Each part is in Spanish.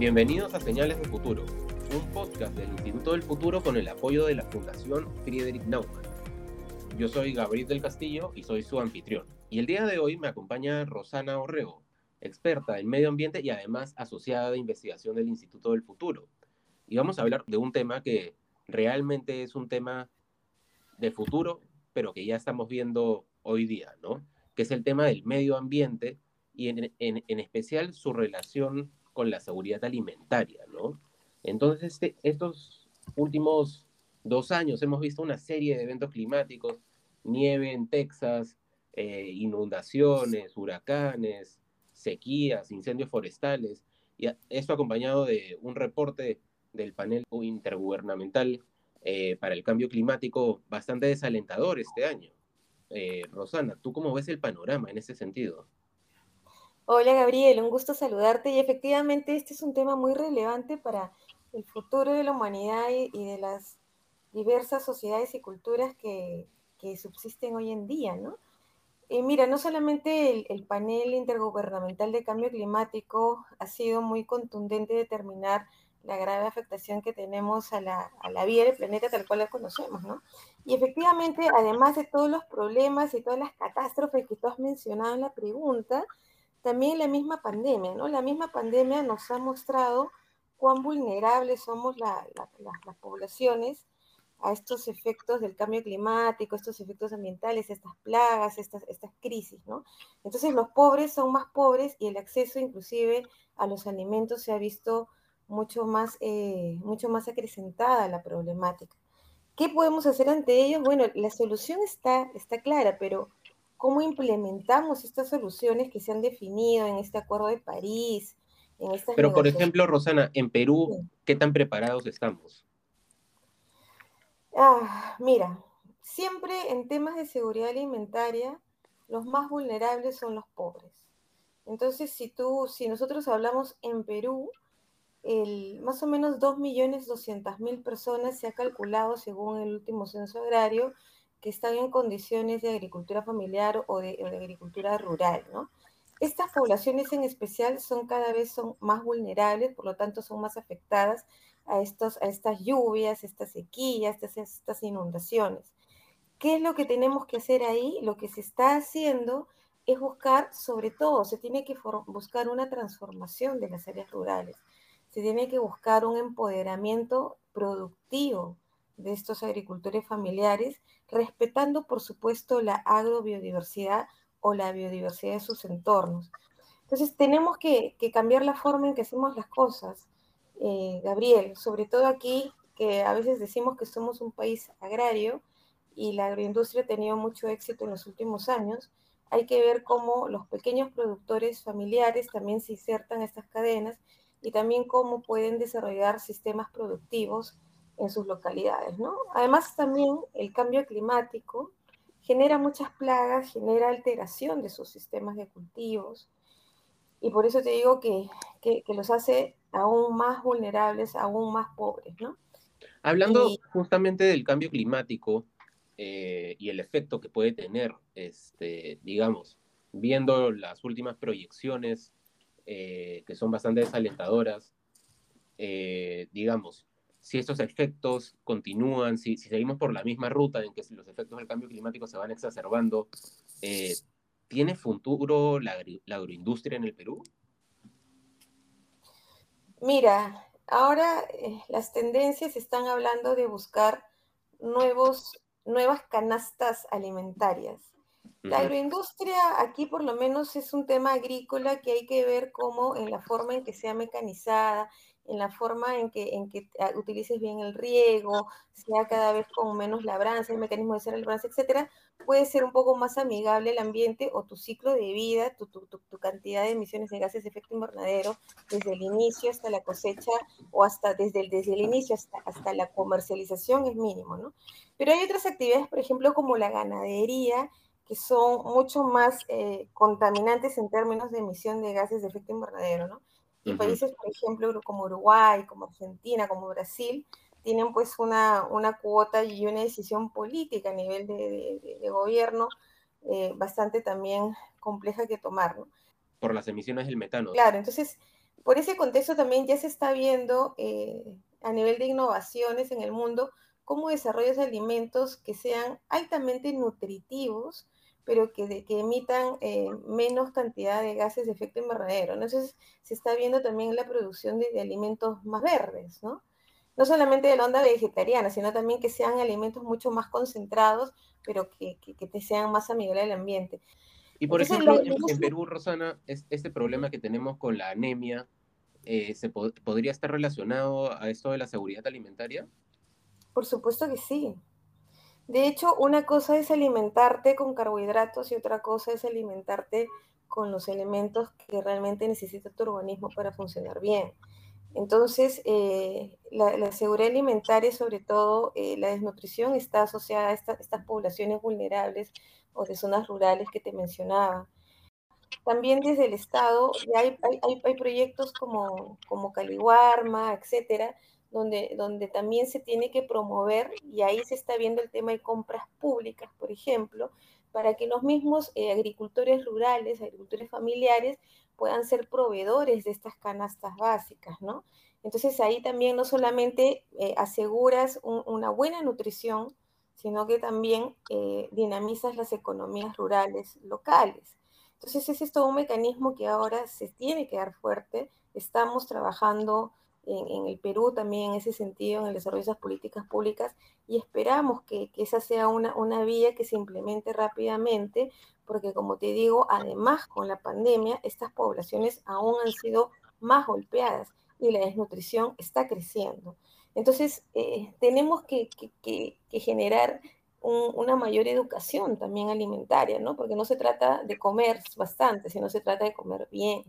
Bienvenidos a Señales de Futuro, un podcast del Instituto del Futuro con el apoyo de la Fundación Friedrich Naumann. Yo soy Gabriel del Castillo y soy su anfitrión. Y el día de hoy me acompaña Rosana Orrego, experta en medio ambiente y además asociada de investigación del Instituto del Futuro. Y vamos a hablar de un tema que realmente es un tema de futuro, pero que ya estamos viendo hoy día, ¿no? Que es el tema del medio ambiente y en, en especial su relación con la seguridad alimentaria, ¿no? Entonces, este, estos últimos dos años hemos visto una serie de eventos climáticos, nieve en Texas, eh, inundaciones, huracanes, sequías, incendios forestales, y esto acompañado de un reporte del panel intergubernamental eh, para el cambio climático bastante desalentador este año. Eh, Rosana, ¿tú cómo ves el panorama en ese sentido? Hola Gabriel, un gusto saludarte y efectivamente este es un tema muy relevante para el futuro de la humanidad y, de las diversas sociedades y culturas que, subsisten hoy en día, ¿no? Y mira, no solamente el, panel intergubernamental de cambio climático ha sido muy contundente de determinar la grave afectación que tenemos a la, a la vida del planeta tal cual la conocemos, ¿no? Y efectivamente, además de todos los problemas y todas las catástrofes que tú has mencionado en la pregunta, también la misma pandemia, ¿no? La misma pandemia nos ha mostrado cuán vulnerables somos las poblaciones a estos efectos del cambio climático, estos efectos ambientales, estas plagas, estas, crisis, ¿no? Entonces los pobres son más pobres y el acceso inclusive a los alimentos se ha visto mucho más, eh, mucho más acrecentada la problemática. ¿Qué podemos hacer ante ellos? Bueno, la solución está, está clara, pero cómo implementamos estas soluciones que se han definido en este Acuerdo de París. En estas Pero, por ejemplo, Rosana, en Perú, ¿qué tan preparados estamos? Ah, mira, siempre en temas de seguridad alimentaria, los más vulnerables son los pobres. Entonces, si tú, si nosotros hablamos en Perú, el, más o menos 2.200.000 personas se ha calculado según el último censo agrario que están en condiciones de agricultura familiar o de, agricultura rural, ¿no? Estas poblaciones en especial son cada vez son más vulnerables, por lo tanto son más afectadas a, estos, a estas lluvias, estas sequías, estas, estas inundaciones. ¿Qué es lo que tenemos que hacer ahí? Lo que se está haciendo es buscar, sobre todo, se tiene que buscar una transformación de las áreas rurales, se tiene que buscar un empoderamiento productivo de estos agricultores familiares, respetando, por supuesto, la agrobiodiversidad o la biodiversidad de sus entornos. Entonces, tenemos que, cambiar la forma en que hacemos las cosas, eh, Gabriel, sobre todo aquí, que a veces decimos que somos un país agrario y la agroindustria ha tenido mucho éxito en los últimos años, hay que ver cómo los pequeños productores familiares también se insertan en estas cadenas y también cómo pueden desarrollar sistemas productivos en sus localidades, ¿no? Además también el cambio climático genera muchas plagas, genera alteración de sus sistemas de cultivos y por eso te digo que, los hace aún más vulnerables, aún más pobres, ¿no? Hablando justamente del cambio climático eh, y el efecto que puede tener, este, digamos, viendo las últimas proyecciones eh, que son bastante desalentadoras, eh, digamos, si estos efectos continúan, si, seguimos por la misma ruta en que los efectos del cambio climático se van exacerbando, eh, ¿tiene futuro la, agroindustria en el Perú? Mira, ahora eh, las tendencias están hablando de buscar nuevos, nuevas canastas alimentarias. La agroindustria aquí por lo menos es un tema agrícola que hay que ver cómo en la forma en que sea mecanizada, en la forma en que, en que ah, utilices bien el riego, sea cada vez con menos labranza, el mecanismo de hacer labranza, etcétera, puede ser un poco más amigable el ambiente o tu ciclo de vida, tu, tu, tu, cantidad de emisiones de gases de efecto invernadero desde el inicio hasta la cosecha o hasta desde el, desde el inicio hasta, hasta la comercialización es mínimo, ¿no? Pero hay otras actividades, por ejemplo, como la ganadería, que son mucho más eh, contaminantes en términos de emisión de gases de efecto invernadero, ¿no? Y países, por ejemplo, como Uruguay, como Argentina, como Brasil, tienen pues una, una cuota y una decisión política a nivel de, de, gobierno eh, bastante también compleja que tomar, ¿no? Por las emisiones del metano. Claro, entonces por ese contexto también ya se está viendo eh, a nivel de innovaciones en el mundo cómo desarrollas alimentos que sean altamente nutritivos, pero que, que emitan eh, menos cantidad de gases de efecto invernadero. Entonces se está viendo también la producción de, de alimentos más verdes, ¿no? no solamente de la onda vegetariana, sino también que sean alimentos mucho más concentrados, pero que, que, te sean más amigables al ambiente. Y por ejemplo, en, Perú, Rosana, este problema que tenemos con la anemia, eh, ¿se podría estar relacionado a esto de la seguridad alimentaria? Por supuesto que sí. De hecho, una cosa es alimentarte con carbohidratos y otra cosa es alimentarte con los elementos que realmente necesita tu organismo para funcionar bien. Entonces, eh, la, seguridad alimentaria, sobre todo eh, la desnutrición, está asociada a estas poblaciones vulnerables o de zonas rurales que te mencionaba. También desde el Estado hay, hay, proyectos como, como Caliwarma, etcétera, donde, donde también se tiene que promover, y ahí se está viendo el tema de compras públicas, por ejemplo, para que los mismos eh, agricultores rurales, agricultores familiares, puedan ser proveedores de estas canastas básicas, ¿no? Entonces ahí también no solamente eh, aseguras una buena nutrición, sino que también eh, dinamizas las economías rurales locales. Entonces ese es todo un mecanismo que ahora se tiene que dar fuerte. Estamos trabajando en, el Perú también en ese sentido, en el desarrollo de esas políticas públicas, y esperamos que, esa sea una, una vía que se implemente rápidamente, porque como te digo, además con la pandemia, estas poblaciones aún han sido más golpeadas y la desnutrición está creciendo. Entonces, eh, tenemos que, generar una mayor educación también alimentaria, ¿no? Porque no se trata de comer bastante, sino se trata de comer bien.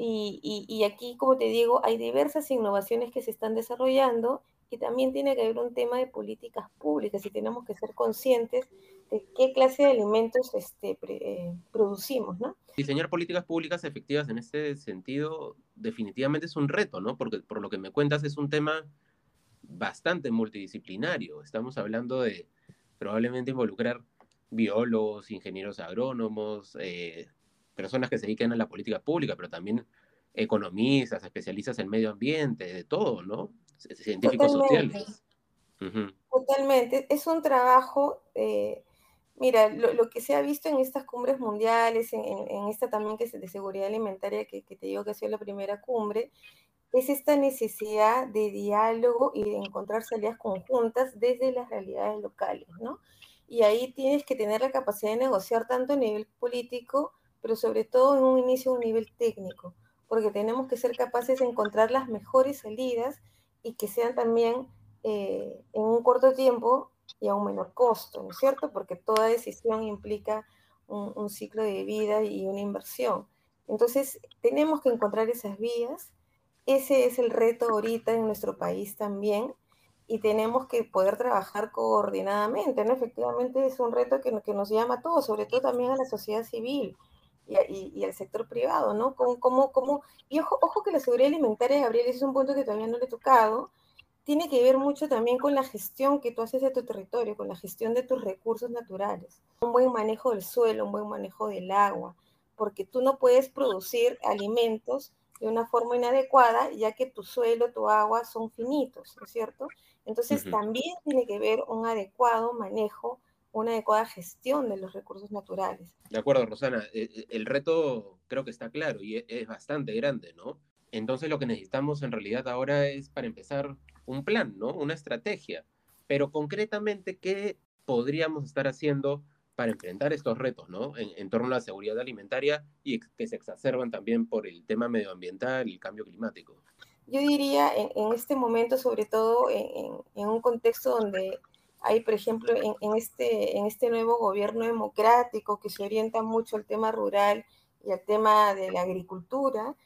Y, aquí, como te digo, hay diversas innovaciones que se están desarrollando y también tiene que haber un tema de políticas públicas y tenemos que ser conscientes de qué clase de alimentos este, eh, producimos, ¿no? Diseñar políticas públicas efectivas en este sentido definitivamente es un reto, ¿no? Porque por lo que me cuentas es un tema bastante multidisciplinario. Estamos hablando de probablemente involucrar biólogos, ingenieros agrónomos, eh, personas que se dedican a la política pública, pero también economistas, especialistas en medio ambiente, de todo, ¿no? Científicos sociales. Totalmente. Es un trabajo, eh, mira, lo, que se ha visto en estas cumbres mundiales, en, esta también que es de seguridad alimentaria, que, te digo que ha sido la primera cumbre, es esta necesidad de diálogo y de encontrar salidas conjuntas desde las realidades locales, ¿no? Y ahí tienes que tener la capacidad de negociar tanto a nivel político pero sobre todo en un inicio a un nivel técnico, porque tenemos que ser capaces de encontrar las mejores salidas y que sean también eh, en un corto tiempo y a un menor costo, ¿no es cierto? Porque toda decisión implica un, ciclo de vida y una inversión. Entonces, tenemos que encontrar esas vías. Ese es el reto ahorita en nuestro país también y tenemos que poder trabajar coordinadamente, ¿no? Efectivamente es un reto que, que nos llama a todos, sobre todo también a la sociedad civil y, y, al sector privado, ¿no? Como, como, como, y ojo, ojo que la seguridad alimentaria, Gabriel, ese es un punto que todavía no le he tocado, tiene que ver mucho también con la gestión que tú haces de tu territorio, con la gestión de tus recursos naturales, un buen manejo del suelo, un buen manejo del agua, porque tú no puedes producir alimentos de una forma inadecuada, ya que tu suelo, tu agua son finitos, ¿no es cierto? Entonces también tiene que ver un adecuado manejo una adecuada gestión de los recursos naturales. De acuerdo, Rosana. E, e, el reto creo que está claro y e, es bastante grande, ¿no? Entonces lo que necesitamos en realidad ahora es, para empezar, un plan, ¿no? Una estrategia. Pero concretamente, ¿qué podríamos estar haciendo para enfrentar estos retos, ¿no? En, torno a la seguridad alimentaria y que se exacerban también por el tema medioambiental y el cambio climático. Yo diría en, este momento, sobre todo en, en, un contexto donde hay, por ejemplo, en, este, en este nuevo gobierno democrático que se orienta mucho al tema rural y al tema de la agricultura,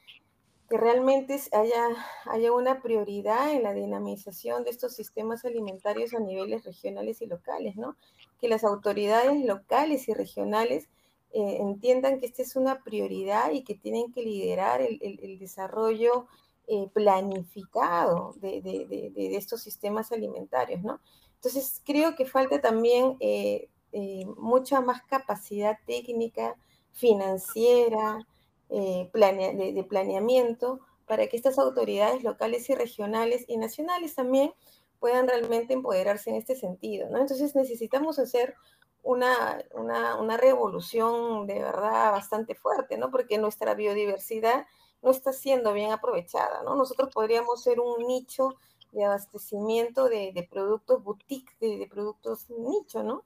que realmente haya, una prioridad en la dinamización de estos sistemas alimentarios a niveles regionales y locales, ¿no? Que las autoridades locales y regionales eh, entiendan que esta es una prioridad y que tienen que liderar el, desarrollo eh, planificado de, estos sistemas alimentarios, ¿no? Entonces, creo que falta también eh, eh, mucha más capacidad técnica, financiera, eh, de, planeamiento para que estas autoridades locales y regionales y nacionales también puedan realmente empoderarse en este sentido. ¿no? Entonces necesitamos hacer una, una, revolución de verdad bastante fuerte, ¿no? porque nuestra biodiversidad no está siendo bien aprovechada. ¿no? Nosotros podríamos ser un nicho de abastecimiento de, productos boutique, de, productos nicho, ¿no?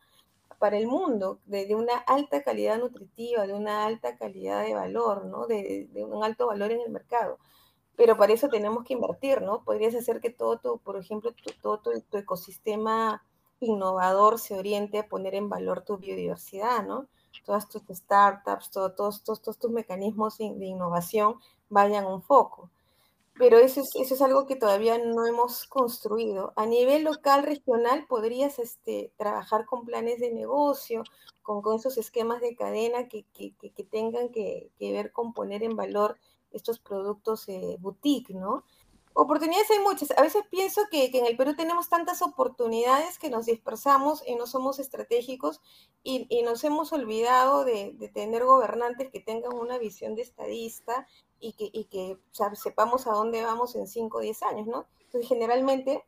Para el mundo, de, una alta calidad nutritiva, de una alta calidad de valor, ¿no? De, un alto valor en el mercado. Pero para eso tenemos que invertir, ¿no? Podrías hacer que todo tu, por ejemplo, todo tu, ecosistema innovador se oriente a poner en valor tu biodiversidad, ¿no? Todas tus startups, todos, todos, todos tus mecanismos de innovación vayan un foco pero eso es, eso es algo que todavía no hemos construido. A nivel local, regional, podrías este, trabajar con planes de negocio, con, con esos esquemas de cadena que, que, que tengan que, ver con poner en valor estos productos eh, boutique, ¿no? Oportunidades hay muchas. A veces pienso que, en el Perú tenemos tantas oportunidades que nos dispersamos y no somos estratégicos y, y nos hemos olvidado de, de, tener gobernantes que tengan una visión de estadista y que, y que sepamos a dónde vamos en 5 o 10 años, ¿no? Entonces, generalmente,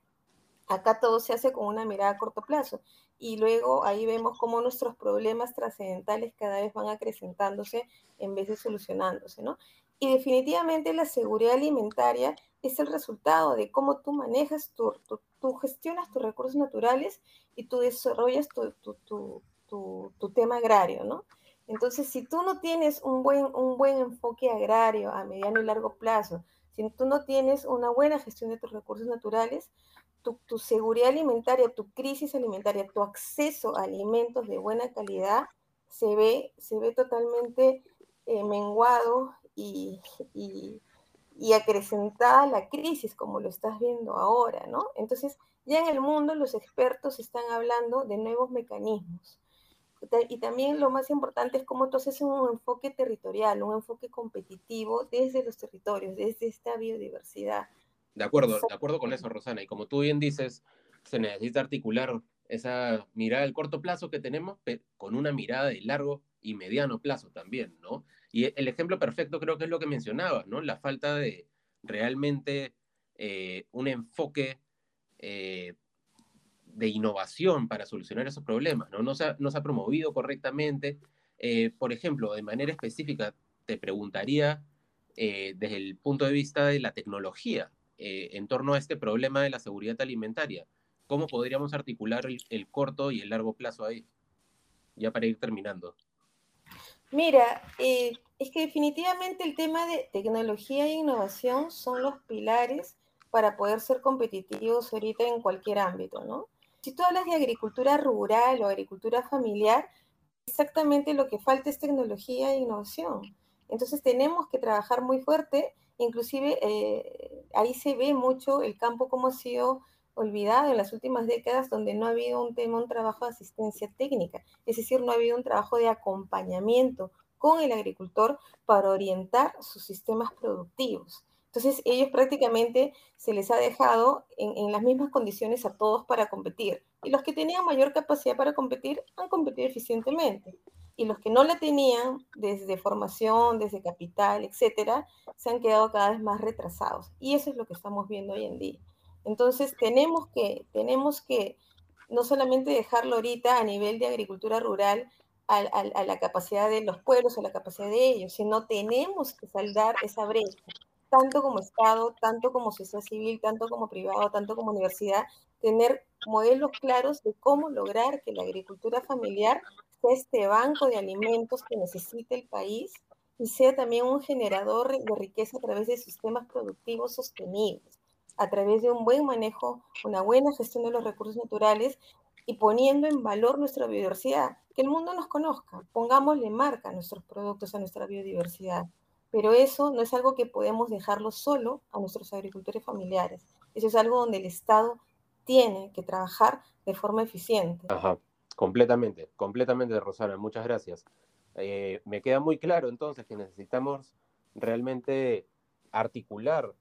acá todo se hace con una mirada a corto plazo y luego ahí vemos cómo nuestros problemas trascendentales cada vez van acrecentándose en vez de solucionándose, ¿no? Y definitivamente la seguridad alimentaria es el resultado de cómo tú manejas, tu, tú gestionas tus recursos naturales y tú desarrollas tu, tu, tu tema agrario, ¿no? Entonces, si tú no tienes un buen, un buen enfoque agrario a mediano y largo plazo, si tú no tienes una buena gestión de tus recursos naturales, tu, seguridad alimentaria, tu crisis alimentaria, tu acceso a alimentos de buena calidad se ve, se ve totalmente eh, menguado y, y, acrecentada la crisis, como lo estás viendo ahora, ¿no? Entonces, ya en el mundo los expertos están hablando de nuevos mecanismos y también lo más importante es cómo tú haces un enfoque territorial, un enfoque competitivo desde los territorios, desde esta biodiversidad. De acuerdo, de acuerdo con eso, Rosana. Y como tú bien dices, se necesita articular esa mirada del corto plazo que tenemos con una mirada de largo y mediano plazo también, ¿no? Y el ejemplo perfecto creo que es lo que mencionaba, ¿no? La falta de realmente eh, un enfoque eh, de innovación para solucionar esos problemas, ¿no? No se ha, no se ha promovido correctamente. Eh, por ejemplo, de manera específica, te preguntaría eh, desde el punto de vista de la tecnología eh, en torno a este problema de la seguridad alimentaria. ¿Cómo podríamos articular el, corto y el largo plazo ahí? Ya para ir terminando. Mira, es que definitivamente el tema de tecnología e innovación son los pilares para poder ser competitivos ahorita en cualquier ámbito, ¿no? Si tú hablas de agricultura rural o agricultura familiar, exactamente lo que falta es tecnología e innovación. Entonces tenemos que trabajar muy fuerte, inclusive eh, ahí se ve mucho el campo como ha sido olvidado en las últimas décadas, donde no ha habido un tema, un trabajo de asistencia técnica, es decir, no ha habido un trabajo de acompañamiento con el agricultor para orientar sus sistemas productivos. Entonces, ellos prácticamente se les ha dejado en, las mismas condiciones a todos para competir. Y los que tenían mayor capacidad para competir han competido eficientemente. Y los que no la tenían, desde formación, desde capital, etcétera, se han quedado cada vez más retrasados. Y eso es lo que estamos viendo hoy en día. Entonces, tenemos que, tenemos que no solamente dejarlo ahorita a nivel de agricultura rural, a, la capacidad de los pueblos, a la capacidad de ellos, sino tenemos que saldar esa brecha tanto como Estado, tanto como sociedad civil, tanto como privado, tanto como universidad, tener modelos claros de cómo lograr que la agricultura familiar sea este banco de alimentos que necesita el país y sea también un generador de riqueza a través de sistemas productivos sostenibles, a través de un buen manejo, una buena gestión de los recursos naturales y poniendo en valor nuestra biodiversidad, que el mundo nos conozca, pongámosle marca a nuestros productos, a nuestra biodiversidad pero eso no es algo que podemos dejarlo solo a nuestros agricultores familiares. Eso es algo donde el Estado tiene que trabajar de forma eficiente. Ajá, completamente, completamente, Rosana, muchas gracias. Eh, me queda muy claro entonces que necesitamos realmente articular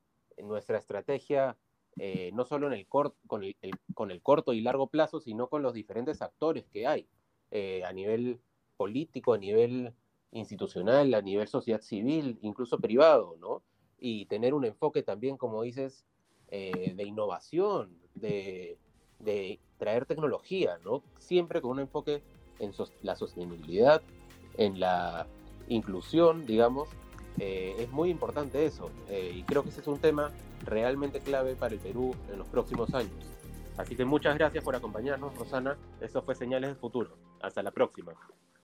nuestra estrategia eh, no solo en el con, el, con, el, corto y largo plazo, sino con los diferentes actores que hay eh, a nivel político, a nivel institucional, a nivel sociedad civil, incluso privado, ¿no? Y tener un enfoque también, como dices, eh, de innovación, de, de, traer tecnología, ¿no? Siempre con un enfoque en la sostenibilidad, en la inclusión, digamos. Eh, es muy importante eso. Eh, y creo que ese es un tema realmente clave para el Perú en los próximos años. Así que muchas gracias por acompañarnos, Rosana. Eso fue Señales del Futuro. Hasta la próxima.